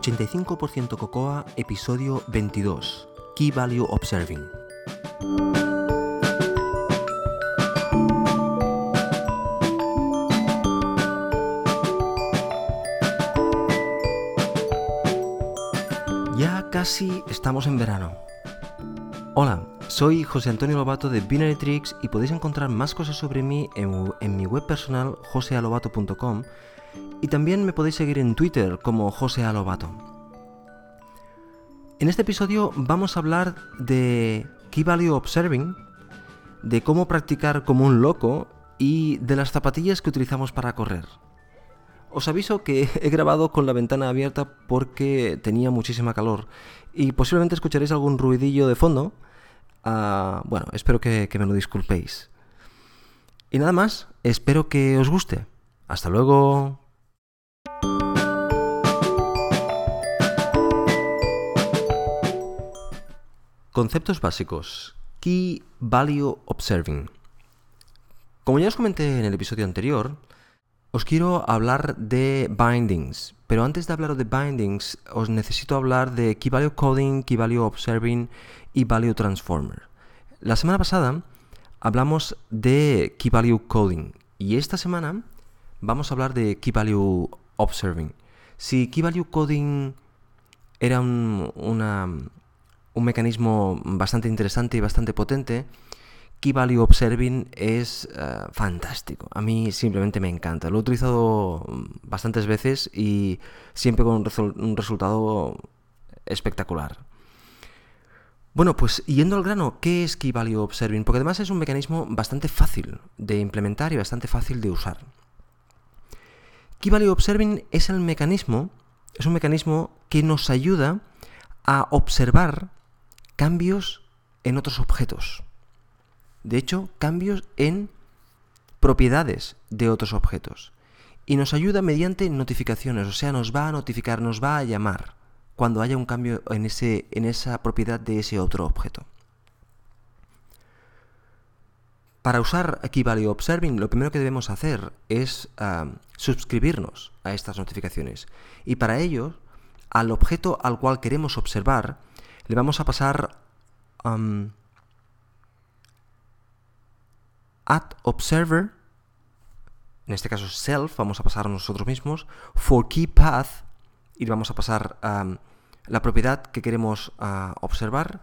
85% Cocoa, episodio 22. Key Value Observing. Ya casi estamos en verano. Hola, soy José Antonio Lobato de Binary Tricks y podéis encontrar más cosas sobre mí en, mi web personal josealobato.com y también me podéis seguir en Twitter como José Alobato. En este episodio vamos a hablar de Key Value Observing, de cómo practicar como un loco y de las zapatillas que utilizamos para correr. Os aviso que he grabado con la ventana abierta porque tenía muchísima calor y posiblemente escucharéis algún ruidillo de fondo. Uh, bueno, espero que me lo disculpéis. Y nada más, espero que os guste. Hasta luego. Conceptos básicos. Key Value Observing. Como ya os comenté en el episodio anterior, os quiero hablar de bindings, pero antes de hablar de bindings, os necesito hablar de Key Value Coding, Key Value Observing y Value Transformer. La semana pasada hablamos de Key Value Coding y esta semana vamos a hablar de Key Value Observing. Si Key Value Coding era un, una, un mecanismo bastante interesante y bastante potente, Key Value Observing es uh, fantástico. A mí simplemente me encanta. Lo he utilizado bastantes veces y siempre con un resultado espectacular. Bueno, pues yendo al grano, ¿qué es Key Value Observing? Porque además es un mecanismo bastante fácil de implementar y bastante fácil de usar. Key Value Observing es el mecanismo, es un mecanismo que nos ayuda a observar cambios en otros objetos. De hecho, cambios en propiedades de otros objetos. Y nos ayuda mediante notificaciones, o sea, nos va a notificar, nos va a llamar cuando haya un cambio en, ese, en esa propiedad de ese otro objeto. Para usar Key Observing, lo primero que debemos hacer es uh, suscribirnos a estas notificaciones. Y para ello, al objeto al cual queremos observar, le vamos a pasar um, at observer, en este caso self, vamos a pasar a nosotros mismos, for key path, y vamos a pasar um, la propiedad que queremos uh, observar,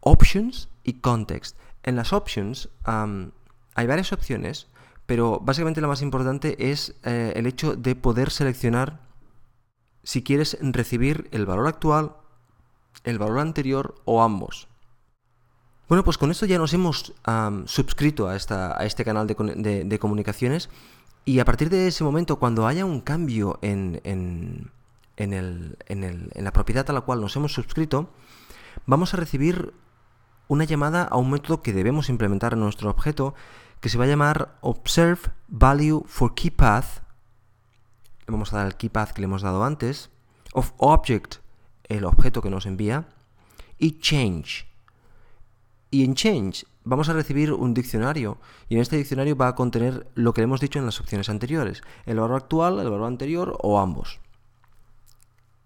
options y context. En las options um, hay varias opciones, pero básicamente la más importante es eh, el hecho de poder seleccionar si quieres recibir el valor actual, el valor anterior o ambos. Bueno, pues con esto ya nos hemos suscrito a, a, este canal de, de, comunicaciones y a partir de ese momento, cuando haya un cambio en, en, en, el, el, en la propiedad a la cual nos hemos suscrito, vamos a recibir una llamada a un método que debemos implementar en nuestro objeto que se va a llamar observe value for key path. Le vamos a dar el key path que le hemos dado antes. Of object, el objeto que nos envía. Y change. Y en change vamos a recibir un diccionario. Y en este diccionario va a contener lo que hemos dicho en las opciones anteriores. El valor actual, el valor anterior o ambos.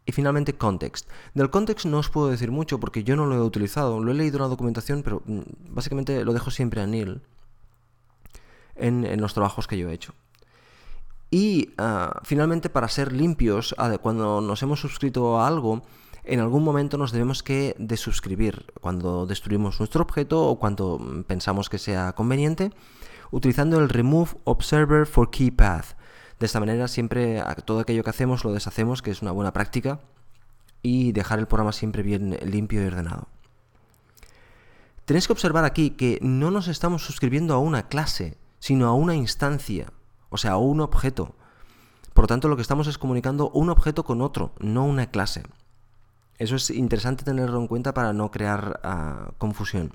Y finalmente context. Del context no os puedo decir mucho porque yo no lo he utilizado. Lo he leído en la documentación, pero básicamente lo dejo siempre a Neil en, en los trabajos que yo he hecho. Y uh, finalmente, para ser limpios, cuando nos hemos suscrito a algo, en algún momento nos debemos que desuscribir cuando destruimos nuestro objeto o cuando pensamos que sea conveniente, utilizando el remove observer for key path. De esta manera, siempre todo aquello que hacemos lo deshacemos, que es una buena práctica, y dejar el programa siempre bien limpio y ordenado. Tenéis que observar aquí que no nos estamos suscribiendo a una clase, sino a una instancia, o sea, a un objeto. Por lo tanto, lo que estamos es comunicando un objeto con otro, no una clase. Eso es interesante tenerlo en cuenta para no crear uh, confusión.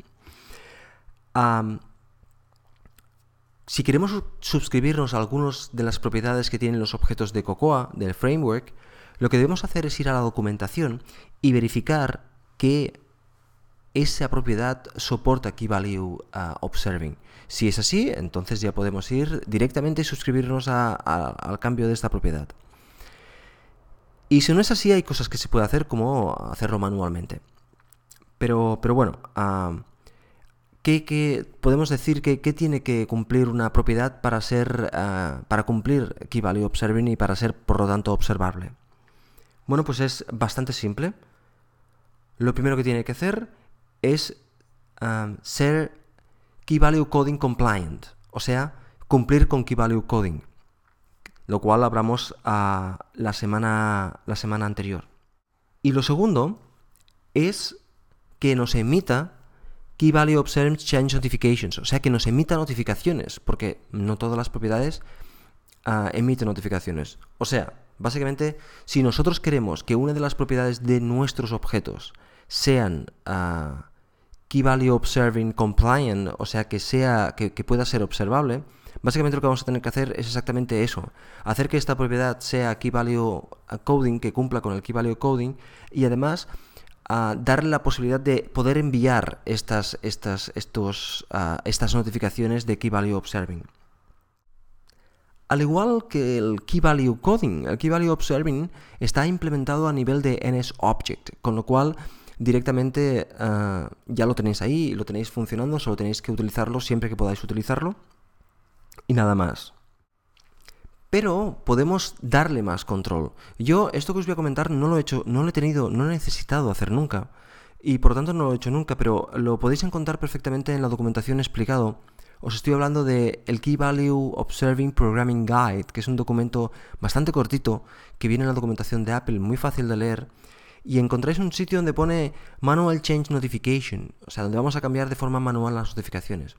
Si queremos suscribirnos a algunas de las propiedades que tienen los objetos de Cocoa, del framework, lo que debemos hacer es ir a la documentación y verificar que esa propiedad soporta Key Value uh, Observing. Si es así, entonces ya podemos ir directamente y suscribirnos al cambio de esta propiedad. Y si no es así, hay cosas que se puede hacer como hacerlo manualmente. Pero, pero bueno, ¿qué, podemos decir que tiene que cumplir una propiedad para ser ah, para cumplir Key Value Observing y para ser por lo tanto observable? Bueno, pues es bastante simple. Lo primero que tiene que hacer es ah, ser Key Value Coding Compliant, o sea, cumplir con Key Value Coding lo cual hablamos la, semana, la semana anterior. Y lo segundo es que nos emita Key Value Observed Change Notifications, o sea, que nos emita notificaciones, porque no todas las propiedades ah, emiten notificaciones. O sea, básicamente, si nosotros queremos que una de las propiedades de nuestros objetos sean uh, Key Value Observing Compliant, o sea, que, sea, que pueda ser observable, Básicamente lo que vamos a tener que hacer es exactamente eso, hacer que esta propiedad sea key value coding, que cumpla con el key value coding y además ah, darle la posibilidad de poder enviar estas, estas, estos, ah, estas notificaciones de key value observing. Al igual que el Key Value Coding, el Key Value Observing está implementado a nivel de NSObject, con lo cual directamente ya lo tenéis ahí, lo tenéis funcionando, solo tenéis que utilizarlo siempre que podáis utilizarlo y nada más. Pero podemos darle más control. Yo esto que os voy a comentar no lo he hecho, no lo he tenido, no lo he necesitado hacer nunca. Y por tanto no lo he hecho nunca, pero lo podéis encontrar perfectamente en la documentación explicado. Os estoy hablando de el Key Value Observing Programming Guide, que es un documento bastante cortito que viene en la documentación de Apple, muy fácil de leer. Y encontráis un sitio donde pone Manual Change Notification, o sea, donde vamos a cambiar de forma manual las notificaciones.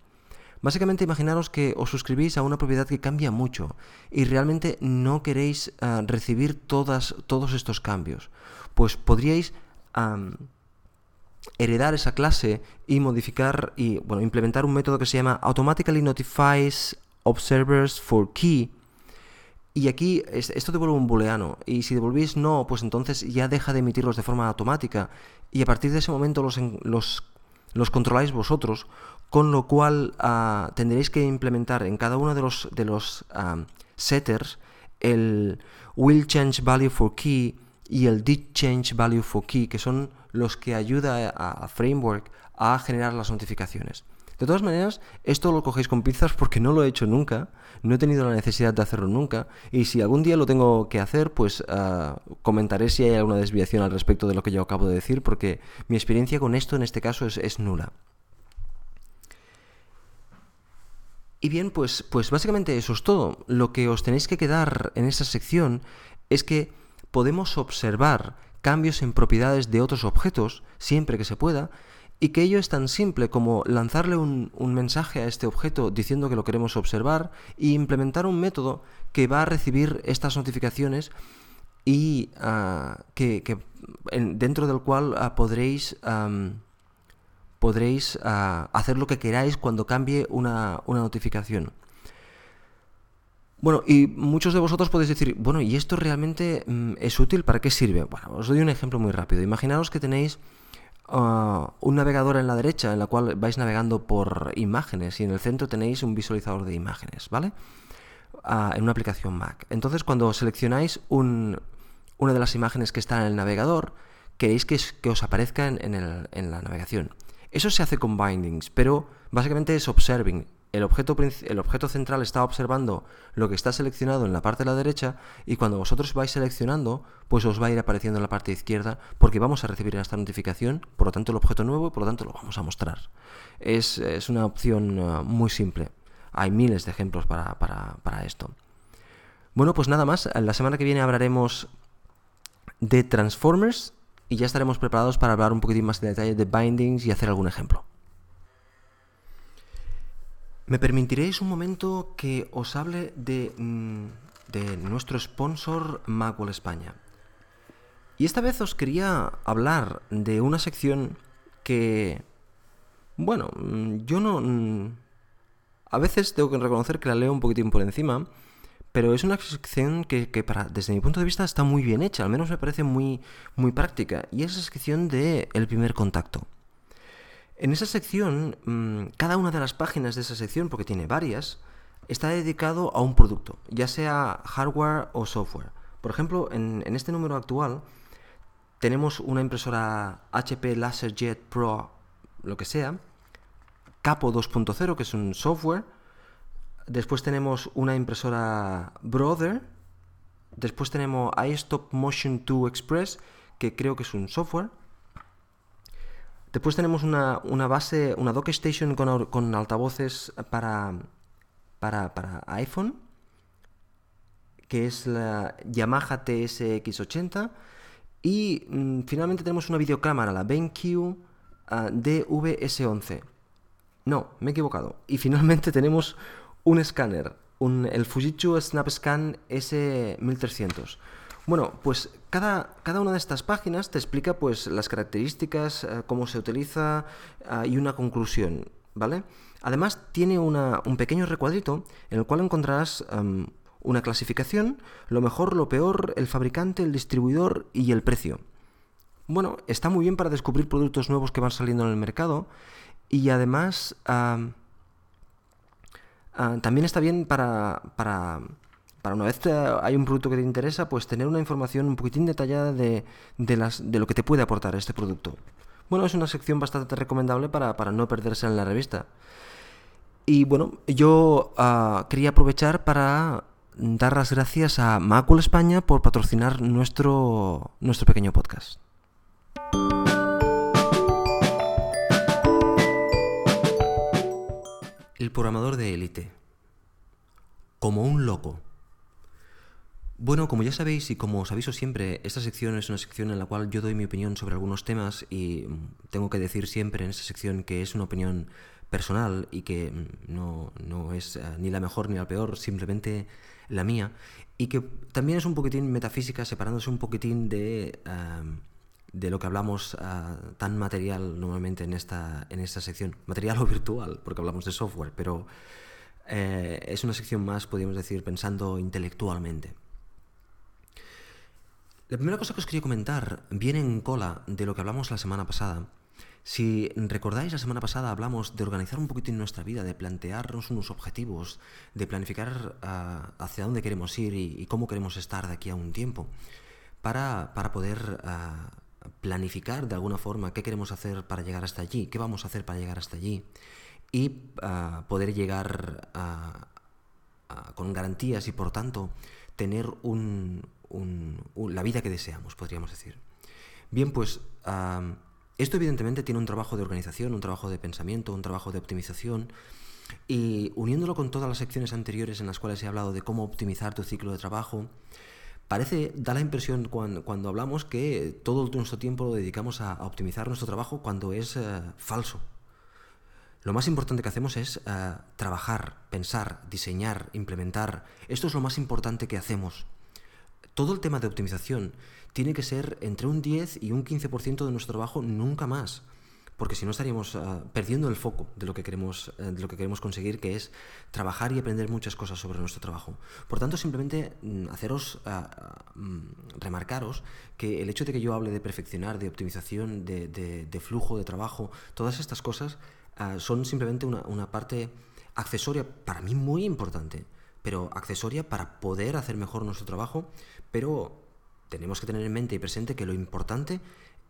Básicamente imaginaros que os suscribís a una propiedad que cambia mucho y realmente no queréis ah, recibir todas, todos estos cambios. Pues podríais heredar esa clase y modificar y bueno, implementar un método que se llama Automatically Notifies Observers for Key. Y aquí esto devuelve un booleano. Y si devolvís no, pues entonces ya deja de emitirlos de forma automática. Y a partir de ese momento los, los controláis vosotros con lo cual ah, tendréis que implementar en cada uno de los, ah, setters el will change value for key y el did change value for key, que son los que ayuda a, Framework a generar las notificaciones. De todas maneras, esto lo cogéis con pinzas porque no lo he hecho nunca, no he tenido la necesidad de hacerlo nunca, y si algún día lo tengo que hacer, pues ah, comentaré si hay alguna desviación al respecto de lo que yo acabo de decir, porque mi experiencia con esto en este caso es nula. Y bien, pues, pues básicamente eso es todo. Lo que os tenéis que quedar en esta sección es que podemos observar cambios en propiedades de otros objetos siempre que se pueda y que ello es tan simple como lanzarle un, mensaje a este objeto diciendo que lo queremos observar e implementar un método que va a recibir estas notificaciones y ah, que, dentro del cual ah, podréis podréis ah, hacer lo que queráis cuando cambie una, notificación. Bueno, y muchos de vosotros podéis decir, bueno, ¿y esto realmente mm, es útil? ¿Para qué sirve? Bueno, os doy un ejemplo muy rápido. Imaginaos que tenéis ah, un navegador en la derecha en la cual vais navegando por imágenes y en el centro tenéis un visualizador de imágenes, ¿vale? Ah, en una aplicación Mac. Entonces, cuando seleccionáis una de las imágenes que está en el navegador, queréis que, os aparezca en la navegación. Eso se hace con bindings, pero básicamente es observing. El objeto, el objeto central está observando lo que está seleccionado en la parte de la derecha y cuando vosotros vais seleccionando, pues os va a ir apareciendo en la parte izquierda porque vamos a recibir esta notificación, por lo tanto el objeto nuevo y por lo tanto lo vamos a mostrar. Es, una opción uh, muy simple. Hay miles de ejemplos para, para esto. Bueno, pues nada más. La semana que viene hablaremos de Transformers y ya estaremos preparados para hablar un poquitín más de detalle de bindings y hacer algún ejemplo. Me permitiréis un momento que os hable de, mm, de nuestro sponsor Macworld España. Y esta vez os quería hablar de una sección que, bueno, mm, yo no... Mm, a veces tengo que reconocer que la leo un poquitín por encima, pero es una sección que, para, desde mi punto de vista está muy bien hecha, al menos me parece muy, muy práctica, y es la sección de El primer contacto. En esa sección, mm, cada una de las páginas de esa sección, porque tiene varias, está dedicado a un producto, ya sea hardware o software. Por ejemplo, en, en este número actual tenemos una impresora HP LaserJet Pro, lo que sea, Capo 2.0, que es un software. Después tenemos una impresora Brother. Después tenemos iStop Motion 2 Express, que creo que es un software. Después tenemos una, base, una dock station con, con altavoces para, para, para, iPhone, que es la Yamaha TSX80. Y mm, finalmente tenemos una videocámara, la BenQ ah, DVS11. No, me he equivocado. Y finalmente tenemos un escáner, un, el Fujitsu SnapScan S1300. Bueno, pues cada, cada, una de estas páginas te explica pues las características, eh, cómo se utiliza eh, y una conclusión, ¿vale? Además tiene un pequeño recuadrito en el cual encontrarás em, una clasificación, lo mejor, lo peor, el fabricante, el distribuidor y el precio. Bueno, está muy bien para descubrir productos nuevos que van saliendo en el mercado y además también está bien para, para, para, una vez hay un producto que te interesa, pues tener una información un poquitín detallada de, de, las, de lo que te puede aportar este producto. Bueno, es una sección bastante recomendable para, para no perderse en la revista. Y bueno, yo ah, quería aprovechar para dar las gracias a Macul España por patrocinar nuestro, nuestro pequeño podcast. Programador de élite. Como un loco. Bueno, como ya sabéis y como os aviso siempre, esta sección es una sección en la cual yo doy mi opinión sobre algunos temas y tengo que decir siempre en esta sección que es una opinión personal y que no, no es eh, ni la mejor ni la peor, simplemente la mía, y que también es un poquitín metafísica, separándose un poquitín de, de lo que hablamos ah, tan material normalmente en esta, en esta sección, material o virtual, porque hablamos de software, pero eh, es una sección más, podríamos decir, pensando intelectualmente. La primera cosa que os quería comentar viene en cola de lo que hablamos la semana pasada, si recordáis, la semana pasada hablamos de organizar un poquitín nuestra vida, de plantearnos unos objetivos, de planificar ah, hacia dónde queremos ir y, cómo queremos estar de aquí a un tiempo, para, poder ah, planificar de alguna forma qué queremos hacer para llegar hasta allí, qué vamos a hacer para llegar hasta allí y ah, poder llegar con garantías y por tanto tener la vida que deseamos, podríamos decir. Bien, pues esto evidentemente tiene un trabajo de organización, un trabajo de pensamiento, un trabajo de optimización. Y uniéndolo con todas las secciones anteriores en las cuales he hablado de cómo optimizar tu ciclo de trabajo, parece, da la impresión cuando, hablamos que todo nuestro tiempo lo dedicamos a, optimizar nuestro trabajo cuando es eh, falso. Lo más importante que hacemos es eh, trabajar, pensar, diseñar, implementar. Esto es lo más importante que hacemos. Todo el tema de optimización tiene que ser entre un 10 y un 15% de nuestro trabajo, nunca más. Porque si no estaríamos ah, perdiendo el foco de lo, que queremos, eh, de lo que queremos conseguir, que es trabajar y aprender muchas cosas sobre nuestro trabajo. Por tanto, simplemente mm, haceros, ah, ah, mm, remarcaros que el hecho de que yo hable de perfeccionar, de optimización, de, flujo de trabajo, todas estas cosas son simplemente una parte accesoria, para mí muy importante, pero accesoria para poder hacer mejor nuestro trabajo, pero tenemos que tener en mente y presente que lo importante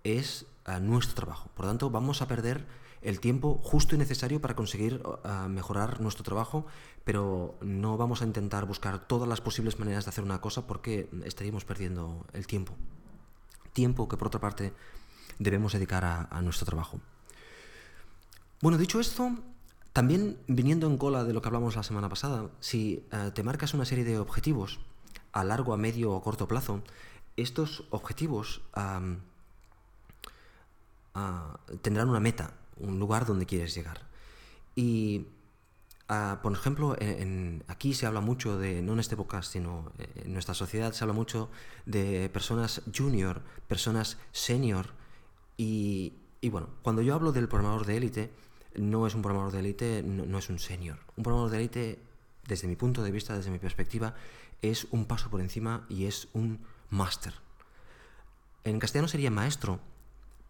es nuestro trabajo. Por lo tanto, vamos a perder el tiempo justo y necesario para conseguir ah, mejorar nuestro trabajo, pero no vamos a intentar buscar todas las posibles maneras de hacer una cosa porque estaríamos perdiendo el tiempo. Tiempo que por otra parte debemos dedicar a, nuestro trabajo. Bueno, dicho esto, también viniendo en cola de lo que hablamos la semana pasada, si ah, te marcas una serie de objetivos a largo, a medio o corto plazo, estos objetivos tendrán una meta, un lugar donde quieres llegar. Y, ah, por ejemplo, en, aquí se habla mucho de, no en este podcast, sino en nuestra sociedad, se habla mucho de personas junior, personas senior. Y, bueno, cuando yo hablo del programador de élite, no es un programador de élite, no, no es un senior. Un programador de élite, desde mi punto de vista, desde mi perspectiva, es un paso por encima y es un máster. En castellano sería maestro,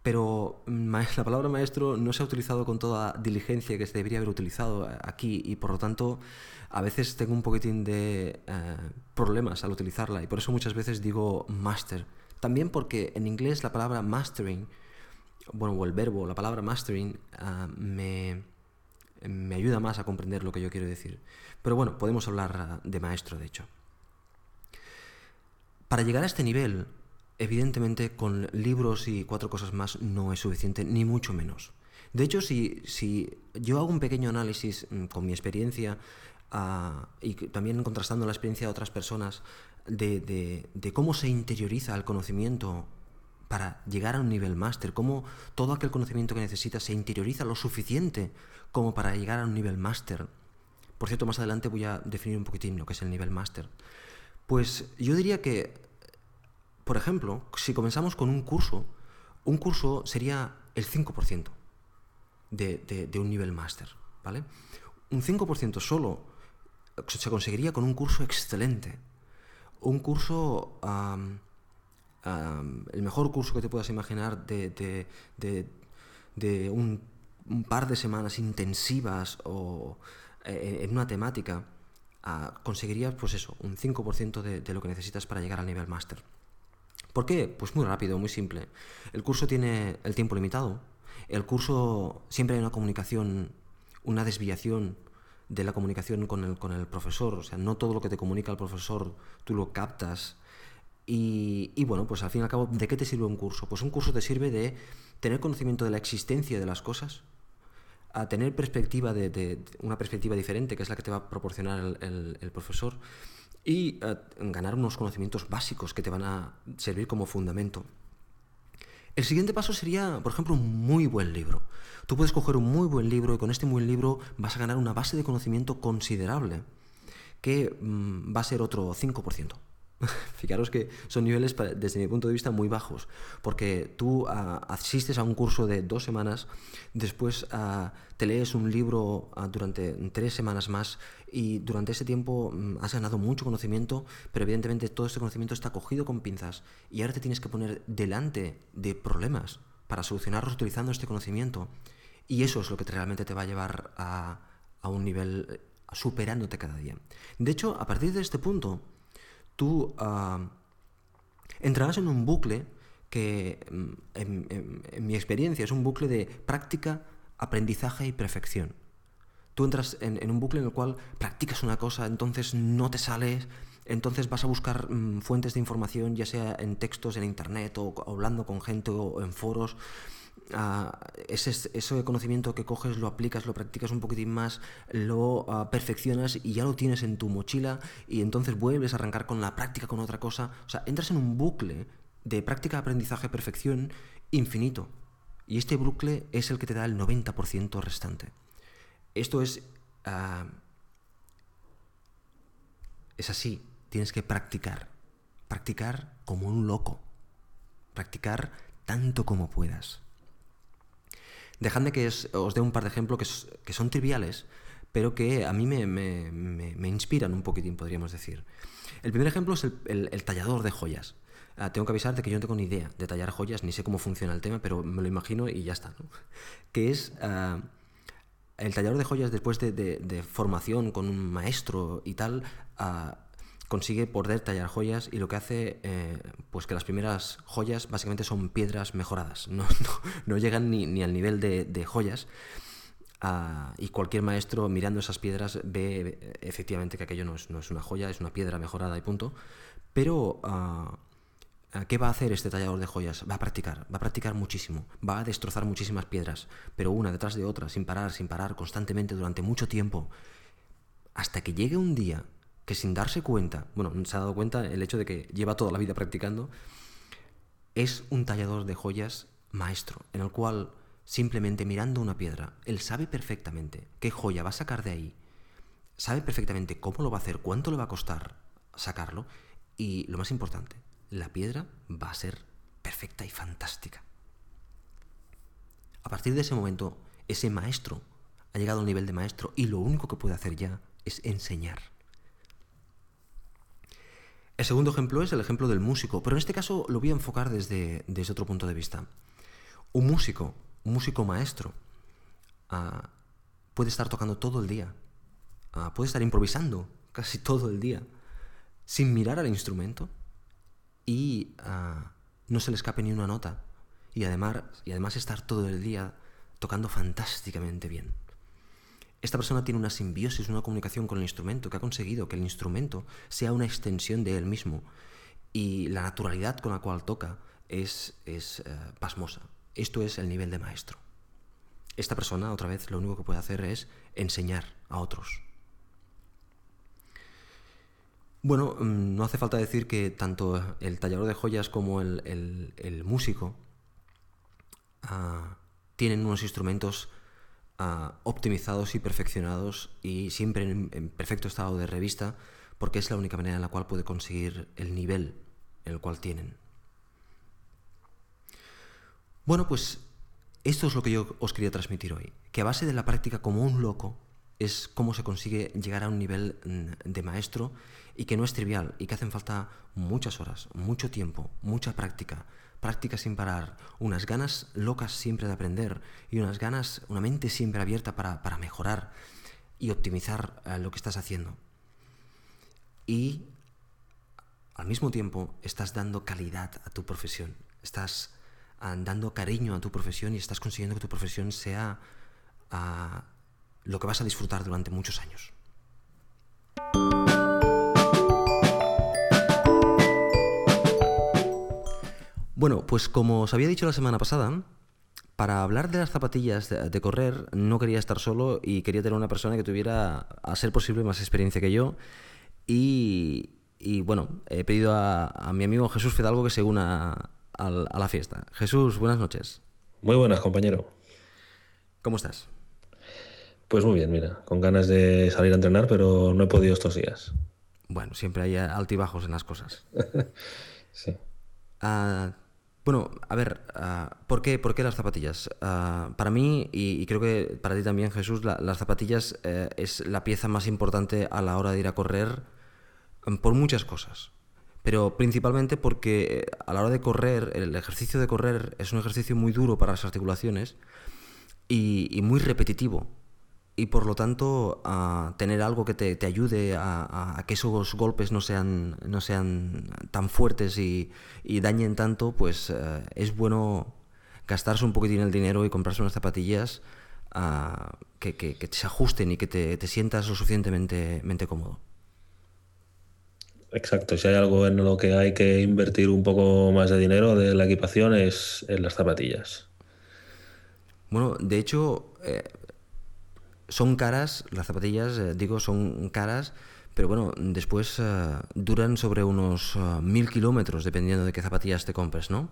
pero la palabra maestro no se ha utilizado con toda diligencia que se debería haber utilizado eh, aquí y por lo tanto a veces tengo un poquitín de eh, problemas al utilizarla y por eso muchas veces digo master. También porque en inglés la palabra mastering, bueno, o el verbo, la palabra mastering, eh, me, me ayuda más a comprender lo que yo quiero decir. Pero bueno, podemos hablar de maestro, de hecho. Para llegar a este nivel, evidentemente con libros y cuatro cosas más no es suficiente, ni mucho menos. De hecho, si, si yo hago un pequeño análisis mm, con mi experiencia ah, y también contrastando la experiencia de otras personas de, cómo se interioriza el conocimiento para llegar a un nivel máster, cómo todo aquel conocimiento que necesitas se interioriza lo suficiente como para llegar a un nivel máster. Por cierto, más adelante voy a definir un poquitín lo que es el nivel máster. Pues yo diría que por ejemplo, si comenzamos con un curso, un curso sería el 5% de, un nivel máster, ¿vale? Un 5% solo se conseguiría con un curso excelente. Un curso, el mejor curso que te puedas imaginar de, un, par de semanas intensivas o eh, en una temática, ah, conseguirías pues eso, un 5% de lo que necesitas para llegar al nivel máster. ¿Por qué? Pues muy rápido, muy simple. El curso tiene el tiempo limitado. El curso siempre hay una comunicación, una desviación de la comunicación con el, con el profesor. O sea, no todo lo que te comunica el profesor tú lo captas. Y, bueno, pues al fin y al cabo, ¿de qué te sirve un curso? Pues un curso te sirve de tener conocimiento de la existencia de las cosas, a tener perspectiva de, una perspectiva diferente, que es la que te va a proporcionar el profesor, y eh, ganar unos conocimientos básicos que te van a servir como fundamento. El siguiente paso sería, por ejemplo, un muy buen libro. Tú puedes coger un muy buen libro y con este buen libro vas a ganar una base de conocimiento considerable, que mm, va a ser otro 5%. Fijaros que son niveles, desde mi punto de vista, muy bajos, porque tú ah, asistes a un curso de dos semanas, después ah, te lees un libro ah, durante tres semanas más y durante ese tiempo mm, has ganado mucho conocimiento, pero evidentemente todo este conocimiento está cogido con pinzas y ahora te tienes que poner delante de problemas para solucionarlos utilizando este conocimiento. Y eso es lo que realmente te va a llevar a, a un nivel superándote cada día. De hecho, a partir de este punto, tú uh, entrarás en un bucle que, mm, en, mi experiencia, es un bucle de práctica, aprendizaje y perfección. Tú entras en, un bucle en el cual practicas una cosa, entonces no te sales, entonces vas a buscar mm, fuentes de información, ya sea en textos, en internet, o hablando con gente o en foros, ese, conocimiento que coges, lo aplicas, lo practicas un poquitín más, lo ah, perfeccionas y ya lo tienes en tu mochila y entonces vuelves a arrancar con la práctica, con otra cosa. O sea, entras en un bucle de práctica, aprendizaje, perfección infinito. Y este bucle es el que te da el 90% restante. Esto es... Ah, es así, tienes que practicar. Practicar como un loco. Practicar tanto como puedas. Dejadme que os dé un par de ejemplos que, son triviales, pero que a mí me, inspiran un poquitín, podríamos decir. El primer ejemplo es el, tallador de joyas. Ah, tengo que avisarte que yo no tengo ni idea de tallar joyas, ni sé cómo funciona el tema, pero me lo imagino y ya está. Que es ah, el tallador de joyas después de, formación con un maestro y tal, ah, consigue poder tallar joyas y lo que hace, eh, pues que las primeras joyas básicamente son piedras mejoradas, no, no, llegan ni, al nivel de, joyas. Ah, y cualquier maestro mirando esas piedras ve efectivamente que aquello no es, una joya, es una piedra mejorada y punto. Pero, ah, ¿qué va a hacer este tallador de joyas? Va a practicar, va a practicar muchísimo, va a destrozar muchísimas piedras, pero una detrás de otra, sin parar, sin parar, constantemente durante mucho tiempo, hasta que llegue un día que sin darse cuenta, bueno, se ha dado cuenta el hecho de que lleva toda la vida practicando, es un tallador de joyas maestro, en el cual simplemente mirando una piedra, él sabe perfectamente qué joya va a sacar de ahí, sabe perfectamente cómo lo va a hacer, cuánto le va a costar sacarlo, y lo más importante, la piedra va a ser perfecta y fantástica. A partir de ese momento, ese maestro ha llegado al nivel de maestro y lo único que puede hacer ya es enseñar. El segundo ejemplo es el ejemplo del músico, pero en este caso lo voy a enfocar desde, desde otro punto de vista. Un músico, un músico maestro, ah, puede estar tocando todo el día, ah, puede estar improvisando casi todo el día, sin mirar al instrumento y ah, no se le escape ni una nota. Y además, y además estar todo el día tocando fantásticamente bien. Esta persona tiene una simbiosis, una comunicación con el instrumento que ha conseguido que el instrumento sea una extensión de él mismo y la naturalidad con la cual toca es, es eh, pasmosa. Esto es el nivel de maestro. Esta persona, otra vez, lo único que puede hacer es enseñar a otros. Bueno, mm, no hace falta decir que tanto el tallador de joyas como el, músico ah, tienen unos instrumentos ah, optimizados y perfeccionados y siempre en, perfecto estado de revista porque es la única manera en la cual puede conseguir el nivel en el cual tienen. Bueno, pues esto es lo que yo os quería transmitir hoy, que a base de la práctica como un loco es cómo se consigue llegar a un nivel mm, de maestro y que no es trivial y que hacen falta muchas horas, mucho tiempo, mucha práctica, práctica sin parar, unas ganas locas siempre de aprender y unas ganas, una mente siempre abierta para, mejorar y optimizar eh, lo que estás haciendo. Y al mismo tiempo estás dando calidad a tu profesión, estás ah, dando cariño a tu profesión y estás consiguiendo que tu profesión sea ah, lo que vas a disfrutar durante muchos años. Bueno, pues como os había dicho la semana pasada, para hablar de las zapatillas de, correr no quería estar solo y quería tener una persona que tuviera, a ser posible, más experiencia que yo. Y, bueno, he pedido a, mi amigo Jesús Fidalgo que se una a, a la fiesta. Jesús, buenas noches. Muy buenas, compañero. ¿Cómo estás? Pues muy bien, mira, con ganas de salir a entrenar, pero no he podido estos días. Bueno, siempre hay altibajos en las cosas. sí. Ah, bueno, a ver, ah, ¿por, qué, ¿por, qué, las zapatillas? Ah, para mí, y, creo que para ti también, Jesús, las zapatillas eh, es la pieza más importante a la hora de ir a correr mm, por muchas cosas. Pero principalmente porque eh, a la hora de correr, el ejercicio de correr es un ejercicio muy duro para las articulaciones y muy repetitivo y por lo tanto a tener algo que te, ayude a, que esos golpes no sean, no sean tan fuertes y, dañen tanto, pues eh, es bueno gastarse un poquitín el dinero y comprarse unas zapatillas ah, que, que, se ajusten y que te, sientas lo suficientemente cómodo. Exacto, si hay algo en lo que hay que invertir un poco más de dinero de la equipación es en las zapatillas. Bueno, de hecho, eh, son caras, las zapatillas, eh, digo, son caras, pero bueno, después eh, duran sobre unos eh, mil kilómetros, dependiendo de qué zapatillas te compres, ¿no?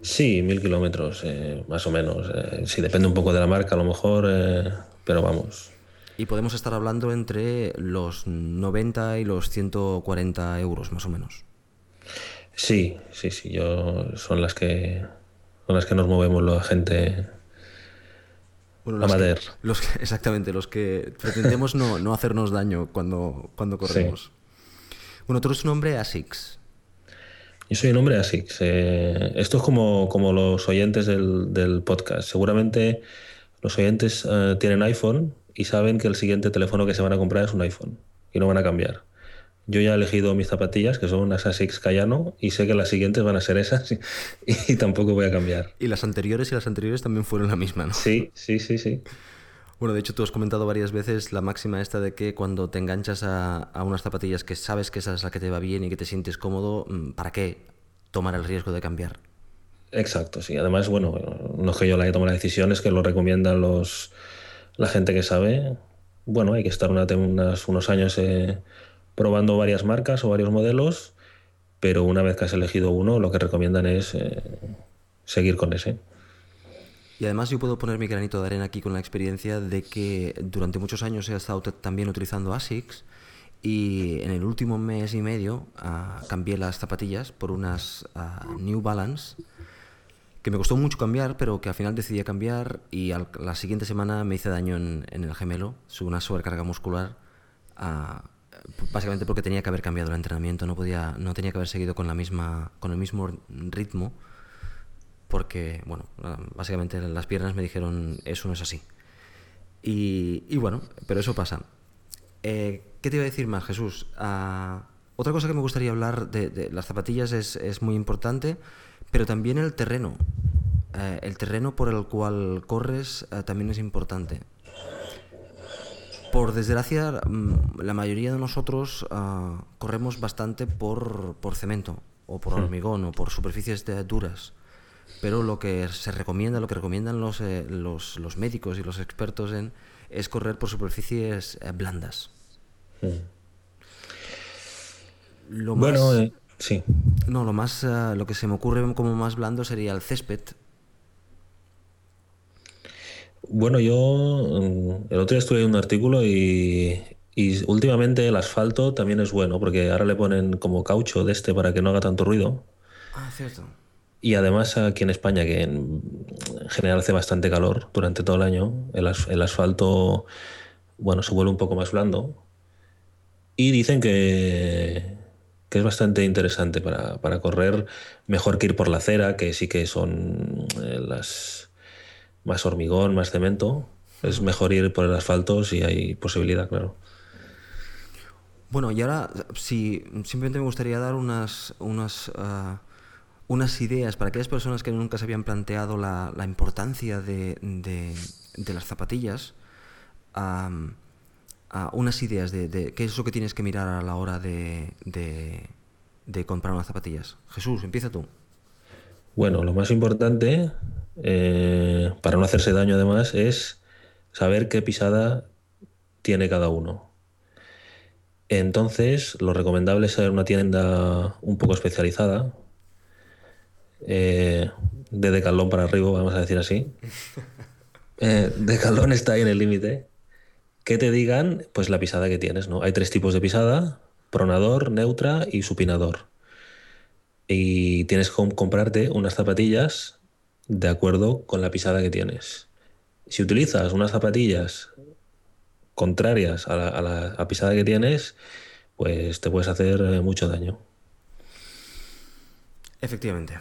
Sí, mil kilómetros, más o menos. sí, depende un poco de la marca, a lo mejor, pero vamos. Y podemos estar hablando entre los 90 y los 140 euros, más o menos. Sí, sí, sí, yo son las que son las que nos movemos la gente los exactamente, los que pretendemos no, hacernos daño cuando, cuando corremos. Bueno, tú eres un hombre ASICS. Yo soy un hombre ASICS. Eh, esto es como, como los oyentes del, podcast. Seguramente los oyentes eh, tienen iPhone y saben que el siguiente teléfono que se van a comprar es un iPhone y no van a cambiar. Yo ya he elegido mis zapatillas, que son unas Asics Cayano, y sé que las siguientes van a ser esas y, tampoco voy a cambiar. Y las anteriores y las anteriores también fueron la misma, ¿no? Sí, sí, sí, sí. Bueno, de hecho tú has comentado varias veces la máxima esta de que cuando te enganchas a, unas zapatillas que sabes que esa es la que te va bien y que te sientes cómodo, mm, ¿para qué tomar el riesgo de cambiar? Exacto, sí. Además, bueno, no es que yo la que tomo la decisión, es que lo recomiendan los, la gente que sabe. Bueno, hay que estar unos años... Eh, probando varias marcas o varios modelos, pero una vez que has elegido uno, lo que recomiendan es eh, seguir con ese. Y además yo puedo poner mi granito de arena aquí con la experiencia de que durante muchos años he estado también utilizando ASICS y en el último mes y medio ah, cambié las zapatillas por unas ah, New Balance que me costó mucho cambiar, pero que al final decidí cambiar y la siguiente semana me hice daño en, el gemelo, una sobrecarga muscular. Uh, básicamente porque tenía que haber cambiado el entrenamiento, no podía, no tenía que haber seguido con la misma, con el mismo ritmo porque, bueno, básicamente las piernas me dijeron, eso no es así. Y, bueno, pero eso pasa. Eh, ¿Qué te iba a decir más, Jesús? Ah, otra cosa que me gustaría hablar de, las zapatillas es, muy importante, pero también el terreno. Eh, el terreno por el cual corres eh, también es importante. Por desgracia, mm, la mayoría de nosotros ah, corremos bastante por, cemento, o por hmm. hormigón, o por superficies duras pero lo que se recomienda, lo que recomiendan los, eh, los, los, médicos y los expertos en es correr por superficies eh, blandas. Mm. Lo bueno, eh, sí. No, lo más, lo que se me ocurre como más blando sería el césped. Bueno, yo mm, el otro día estuve en un artículo y, y últimamente el asfalto también es bueno, porque ahora le ponen como caucho de este para que no haga tanto ruido. Ah, cierto. Y además aquí en España, que en general hace bastante calor durante todo el año, el, asfalto bueno, se vuelve un poco más blando. Y dicen que, es bastante interesante para, correr, mejor que ir por la acera, que sí que son eh, las más hormigón, más cemento. Es mejor ir por el asfalto si hay posibilidad, claro. Bueno, y ahora, si simplemente me gustaría dar unas, unas ah, unas ideas para aquellas personas que nunca se habían planteado la, importancia de, las zapatillas, unas ideas de, qué es lo que tienes que mirar a la hora de, comprar unas zapatillas. Jesús, empieza tú. Bueno, lo más importante, eh, para no hacerse daño además, es saber qué pisada tiene cada uno. Entonces, lo recomendable es ser una tienda un poco especializada, eh, de decalón para arriba, vamos a decir así. Eh, decalón está ahí en el límite. Que te digan, pues la pisada que tienes, ¿no? Hay tres tipos de pisada: pronador, neutra y supinador. Y tienes que comprarte unas zapatillas de acuerdo con la pisada que tienes. Si utilizas unas zapatillas contrarias a la, a la pisada que tienes, pues te puedes hacer eh, mucho daño. Efectivamente.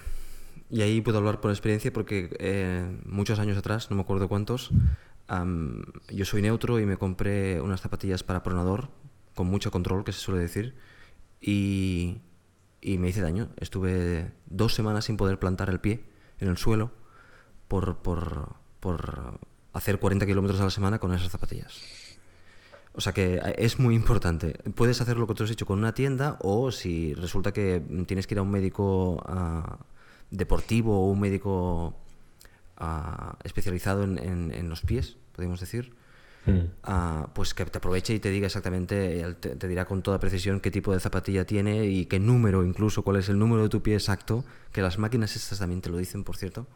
Y ahí puedo hablar por experiencia porque eh, muchos años atrás, no me acuerdo cuántos, yo soy neutro y me compré unas zapatillas para pronador con mucho control, que se suele decir, y, y, me hice daño. Estuve dos semanas sin poder plantar el pie en el suelo por, por, por hacer 40 kilómetros a la semana con esas zapatillas. O sea que es muy importante. Puedes hacer lo que tú has dicho con una tienda o si resulta que tienes que ir a un médico a deportivo o un médico ah, especializado en, los pies, podemos decir, mm. ah, pues que te aproveche y te diga exactamente, te, dirá con toda precisión qué tipo de zapatilla tiene y qué número, incluso cuál es el número de tu pie exacto, que las máquinas estas también te lo dicen, por cierto.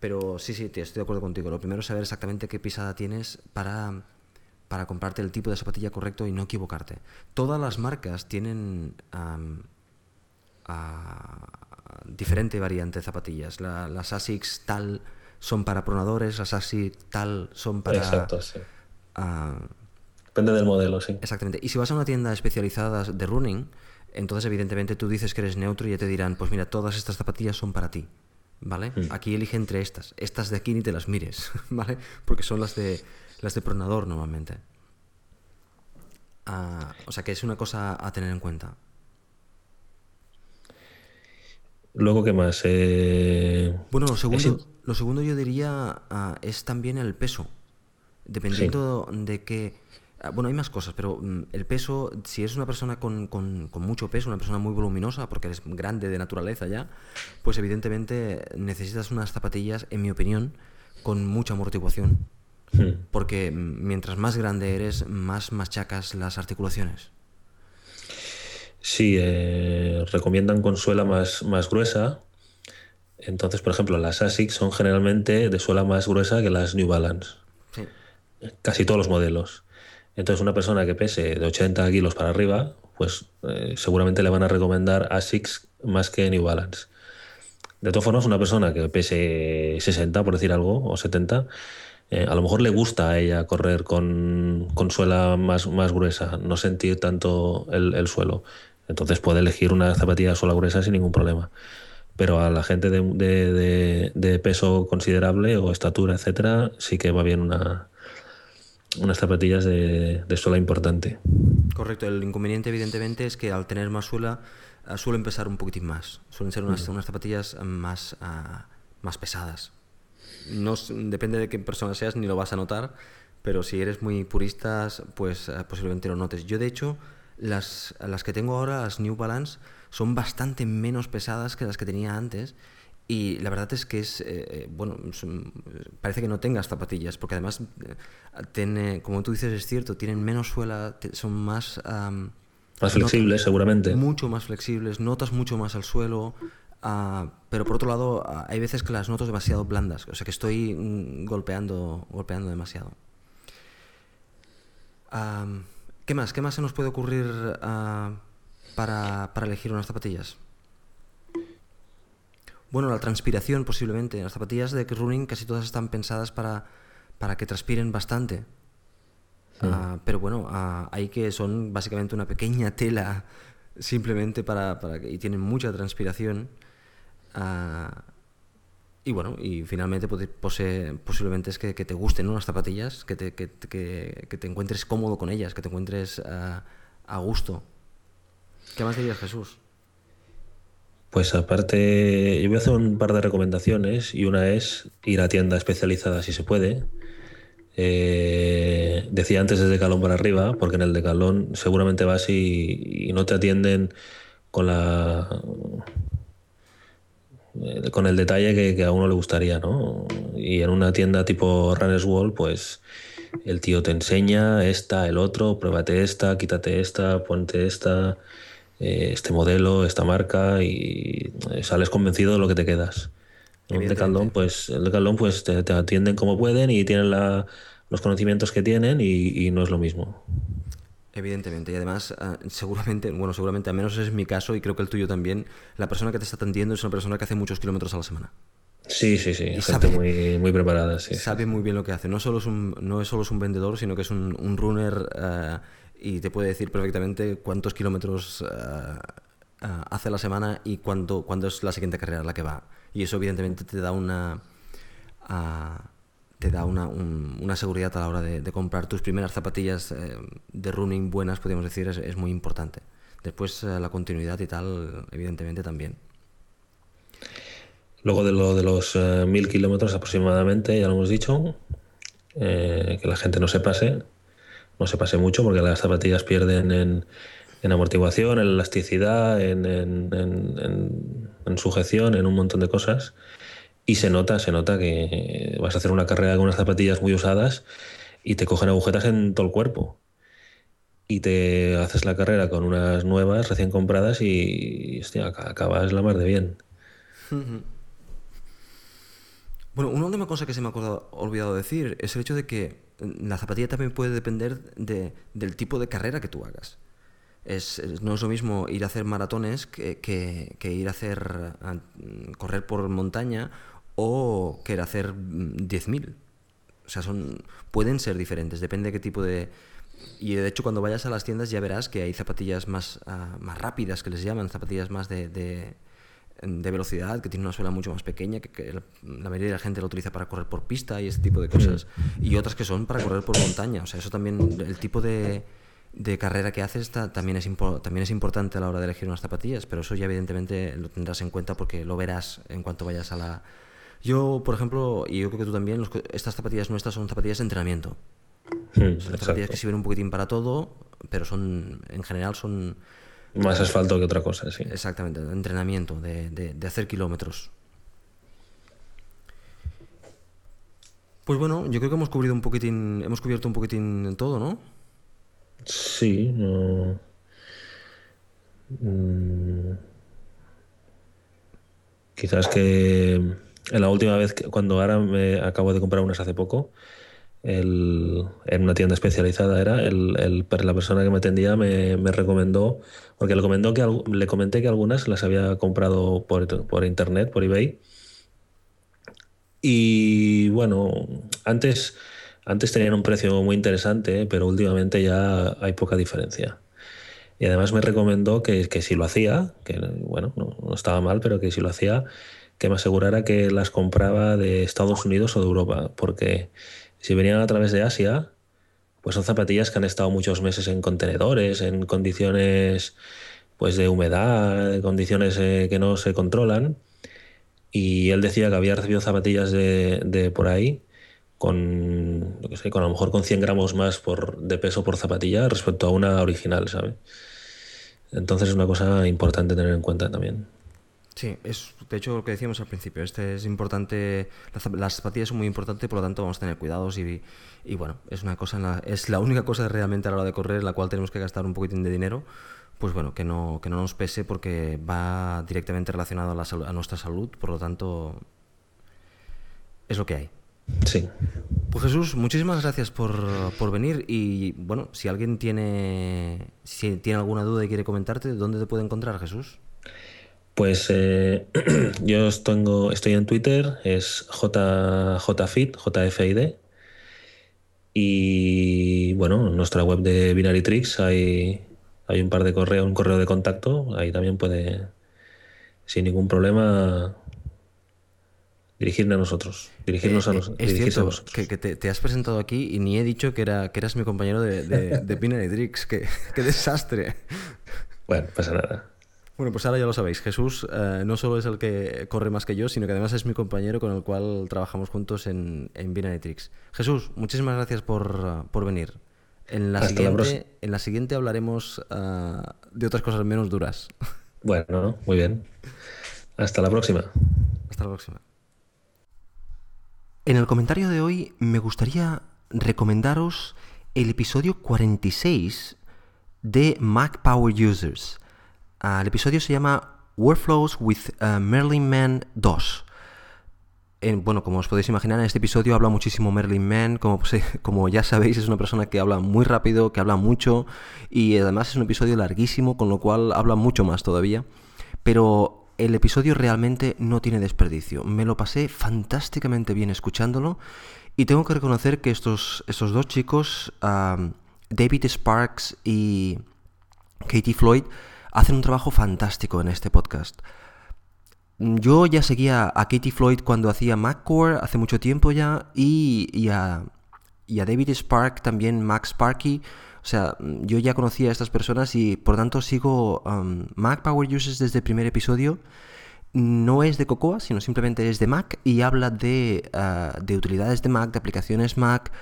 Pero sí, sí, estoy de acuerdo contigo. Lo primero es saber exactamente qué pisada tienes para, para comprarte el tipo de zapatilla correcto y no equivocarte. Todas las marcas tienen diferente variante de zapatillas. las ASICS tal son para pronadores, las ASICS tal son para... Exacto, sí. Ah, Depende del modelo, sí. Exactamente. Y si vas a una tienda especializada de running, entonces evidentemente tú dices que eres neutro y ya te dirán, pues mira, todas estas zapatillas son para ti. ¿Vale? Mm. Aquí elige entre estas. Estas de aquí ni te las mires, ¿vale? Porque son las de las de pronador normalmente. Ah, o sea que es una cosa a tener en cuenta. Luego, ¿qué más? Eh, bueno, lo segundo, lo segundo yo diría ah, es también el peso. Dependiendo de qué... Ah, bueno, hay más cosas, pero mm, el peso, si es una persona con, con, mucho peso, una persona muy voluminosa, porque eres grande de naturaleza ya, pues evidentemente necesitas unas zapatillas, en mi opinión, con mucha amortiguación. Hmm. Porque mientras más grande eres, más machacas las articulaciones. Sí, eh, recomiendan con suela más, más gruesa. Entonces, por ejemplo, las ASICS son generalmente de suela más gruesa que las New Balance. Casi todos los modelos. Entonces, una persona que pese de 80 kilos para arriba, pues eh, seguramente le van a recomendar ASICS más que New Balance. De todas formas, una persona que pese 60, por decir algo, o 70, eh, a lo mejor le gusta a ella correr con, suela más, más gruesa, no sentir tanto el, el suelo. Entonces puede elegir una zapatilla sola gruesa sin ningún problema. pero a la gente de, peso considerable o estatura, etcétera, sí que va bien una, unas zapatillas de, suela importante. Correcto, el inconveniente evidentemente es que al tener más suela eh, suelen pesar un poquitín más, suelen ser unas, unas zapatillas más, ah, más pesadas. No, depende de qué persona seas, ni lo vas a notar, pero si eres muy purista, pues posiblemente lo notes. Yo de hecho, las, las que tengo ahora, las New Balance, son bastante menos pesadas que las que tenía antes. Y la verdad es que es, eh, eh, bueno, parece que no tengas zapatillas, porque además, eh, tiene, como tú dices, es cierto, tienen menos suela, son más... más flexibles, seguramente. Mucho más flexibles, notas mucho más al suelo, ah, pero por otro lado, ah, hay veces que las notas demasiado blandas, o sea que estoy mm, golpeando, golpeando demasiado. ¿Qué más? ¿Qué más se nos puede ocurrir uh, para, elegir unas zapatillas? Bueno, la transpiración posiblemente. Las zapatillas de running casi todas están pensadas para, para que transpiren bastante. Ah, pero bueno, ah, hay que son básicamente una pequeña tela simplemente para, para que, y tienen mucha transpiración. Ah, y bueno, y finalmente posiblemente es que, te gusten las zapatillas, que te, que, que, te encuentres cómodo con ellas, que te encuentres a gusto. ¿Qué más dirías, Jesús? Pues aparte, yo voy a hacer un par de recomendaciones y una es ir a tienda especializada si se puede. Eh, decía antes desde Decalón para arriba, porque en el Decalón seguramente vas y, no te atienden con la eh, con el detalle que, a uno le gustaría, ¿no? Y en una tienda tipo Runners Wall, pues el tío te enseña esta, el otro, pruébate esta, quítate esta, ponte esta, eh, este modelo, esta marca y eh, sales convencido de lo que te quedas. El Decathlon, pues, el pues te, atienden como pueden y tienen los conocimientos que tienen y, no es lo mismo. Evidentemente, y además, ah, seguramente, bueno, seguramente, al menos es mi caso y creo que el tuyo también, la persona que te está atendiendo es una persona que hace muchos kilómetros a la semana. Sí, sí, sí, gente muy, muy preparada, sí. Sabe muy bien lo que hace. No solo es un, no es solo es un vendedor, sino que es un, un runner uh, y te puede decir perfectamente cuántos kilómetros uh, uh, hace la semana y cuándo, cuándo es la siguiente carrera la que va. Y eso evidentemente te da una te da una, un, una, seguridad a la hora de, comprar tus primeras zapatillas eh, de running buenas, podríamos decir, es, muy importante. Después la continuidad y tal, evidentemente también. Luego de lo de los eh, mil kilómetros aproximadamente, ya lo hemos dicho, eh, que la gente no se pase, no se pase mucho porque las zapatillas pierden en, amortiguación, en elasticidad, en, sujeción, en un montón de cosas. Y se nota, se nota que vas a hacer una carrera con unas zapatillas muy usadas y te cogen agujetas en todo el cuerpo. Y te haces la carrera con unas nuevas recién compradas y acabas la mar de bien. Bueno, una última cosa que se me ha olvidado decir es el hecho de que la zapatilla también puede depender de, del tipo de carrera que tú hagas. Es, no es lo mismo ir a hacer maratones que, que, ir a hacer correr por montaña o que hacer 10.000. O sea, son, pueden ser diferentes, depende de qué tipo de... Y de hecho cuando vayas a las tiendas ya verás que hay zapatillas más, ah, más rápidas, que les llaman, zapatillas más de velocidad, que tiene una suela mucho más pequeña, que, la, mayoría de la gente lo utiliza para correr por pista y ese tipo de cosas, y otras que son para correr por montaña. O sea, eso también, el tipo de, de carrera que haces también, es también es importante a la hora de elegir unas zapatillas, pero eso ya evidentemente lo tendrás en cuenta porque lo verás en cuanto vayas a la... Yo, por ejemplo, y yo creo que tú también, estas zapatillas nuestras son zapatillas de entrenamiento. son zapatillas que sirven un poquitín para todo, pero son en general son más asfalto que otra cosa, sí. Exactamente, de entrenamiento, de, de, hacer kilómetros. Pues bueno, yo creo que hemos cubierto un poquitín, hemos cubierto un poquitín todo, ¿no? Sí, no. Mm. Quizás que en la última vez, cuando ahora me acabo de comprar unas hace poco, en una tienda especializada era, el, la persona que me atendía me, recomendó, porque le, comentó que, le comenté que algunas las había comprado por, por internet, por eBay. Y bueno, antes, antes tenían un precio muy interesante, pero últimamente ya hay poca diferencia. Y además me recomendó que, que si lo hacía, que bueno, no, no, estaba mal, pero que si lo hacía, que me asegurara que las compraba de Estados Unidos o de Europa, porque si venían a través de Asia, pues son zapatillas que han estado muchos meses en contenedores, en condiciones pues de humedad, condiciones eh, que no se controlan. Y él decía que había recibido zapatillas de, por ahí con, que sé, con a lo mejor con 100 gramos más de peso por zapatilla respecto a una original, ¿sabes? Entonces es una cosa importante tener en cuenta también. Sí, es de hecho lo que decíamos al principio. Este es importante, las, las zapatillas son muy importantes, por lo tanto vamos a tener cuidados y, y bueno, es una cosa, la, es la única cosa realmente a la hora de correr en la cual tenemos que gastar un poquitín de dinero pues bueno, que no, que no nos pese porque va directamente relacionado a, la, a nuestra salud, por lo tanto, es lo que hay. Sí. Pues Jesús, muchísimas gracias por, por, venir y bueno, si alguien tiene, si tiene alguna duda y quiere comentarte, ¿dónde te puede encontrar Jesús? Pues eh, yo tengo, estoy en Twitter, es JFit, JFID. Y bueno, en nuestra web de Binary Tricks hay, hay un par de correo, un correo de contacto, ahí también puede, sin ningún problema, dirigirme a nosotros, dirigirnos eh, a, nos, es cierto, a vosotros. Que, que te, te, has presentado aquí y ni he dicho que, era, que eras mi compañero de, de, de Binary Tricks, qué, qué desastre. Bueno, pasa nada. Bueno, pues ahora ya lo sabéis. Jesús eh, no solo es el que corre más que yo, sino que además es mi compañero con el cual trabajamos juntos en, en Binary Tricks. Jesús, muchísimas gracias por, por venir. En la, siguiente, la en la siguiente hablaremos uh, de otras cosas menos duras. Bueno, muy bien. Hasta la próxima. Hasta la próxima. En el comentario de hoy me gustaría recomendaros el episodio 46 de Mac Power Users. El episodio se llama Workflows with uh, Merlin Man 2. En, bueno, como os podéis imaginar, en este episodio habla muchísimo Merlin Mann. Como, como, ya sabéis, es una persona que habla muy rápido, que habla mucho y además es un episodio larguísimo, con lo cual habla mucho más todavía. Pero el episodio realmente no tiene desperdicio. Me lo pasé fantásticamente bien escuchándolo y tengo que reconocer que estos, estos dos chicos, David Sparks y Katie Floyd, hacen un trabajo fantástico en este podcast. Yo ya seguía a Katie Floyd cuando hacía MacCore hace mucho tiempo ya y, y, a, David Spark también, Max Sparky. O sea, yo ya conocía a estas personas y por tanto sigo um, Mac Power Users desde el primer episodio. No es de Cocoa, sino simplemente es de Mac y habla de, uh, de utilidades de Mac, de aplicaciones Mac,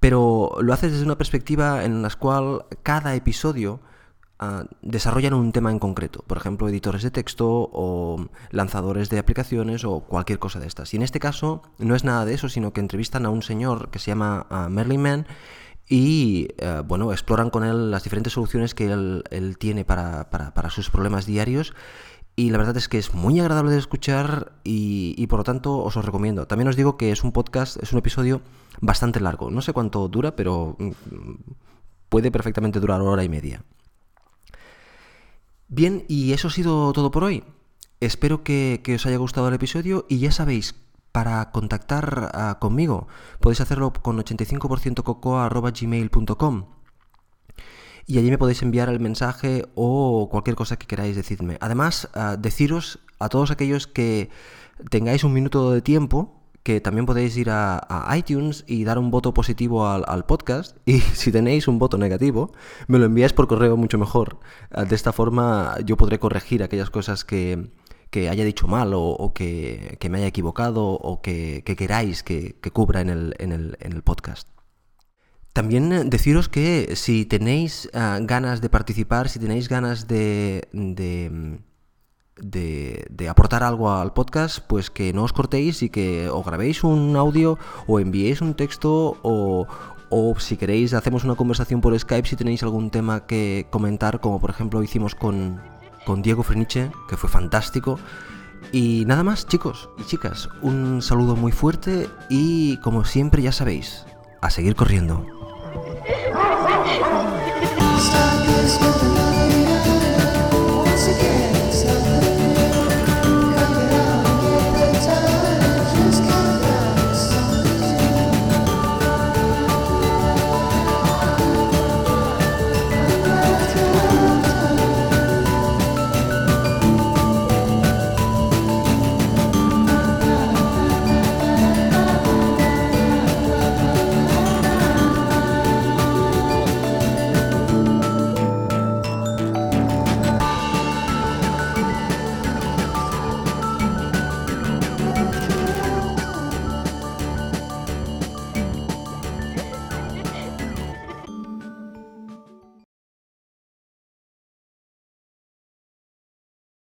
pero lo hace desde una perspectiva en la cual cada episodio uh, desarrollan un tema en concreto, por ejemplo, editores de texto o lanzadores de aplicaciones o cualquier cosa de estas. Y en este caso no es nada de eso, sino que entrevistan a un señor que se llama uh, Merlin Mann y uh, bueno, exploran con él las diferentes soluciones que él, tiene para, sus problemas diarios. Y la verdad es que es muy agradable de escuchar y, y, por lo tanto os lo recomiendo. También os digo que es un podcast, es un episodio bastante largo. No sé cuánto dura, pero mm, puede perfectamente durar hora y media. Bien, y eso ha sido todo por hoy. Espero que, os haya gustado el episodio y ya sabéis, para contactar uh, conmigo podéis hacerlo con 85%cocoa.gmail.com y allí me podéis enviar el mensaje o cualquier cosa que queráis decirme. Además, uh, deciros a todos aquellos que tengáis un minuto de tiempo que también podéis ir a, iTunes y dar un voto positivo al, podcast. Y si tenéis un voto negativo, me lo enviáis por correo mucho mejor. De esta forma yo podré corregir aquellas cosas que, que haya dicho mal o, que, que, me haya equivocado o que, que queráis que, cubra en el, en, el, en el, podcast. También deciros que si tenéis uh, ganas de participar, si tenéis ganas de, de de, de, aportar algo al podcast, pues que no os cortéis y que o grabéis un audio o enviéis un texto o, o si queréis hacemos una conversación por Skype si tenéis algún tema que comentar, como por ejemplo hicimos con, con Diego Freniche, que fue fantástico. Y nada más, chicos y chicas, un saludo muy fuerte y como siempre ya sabéis, a seguir corriendo.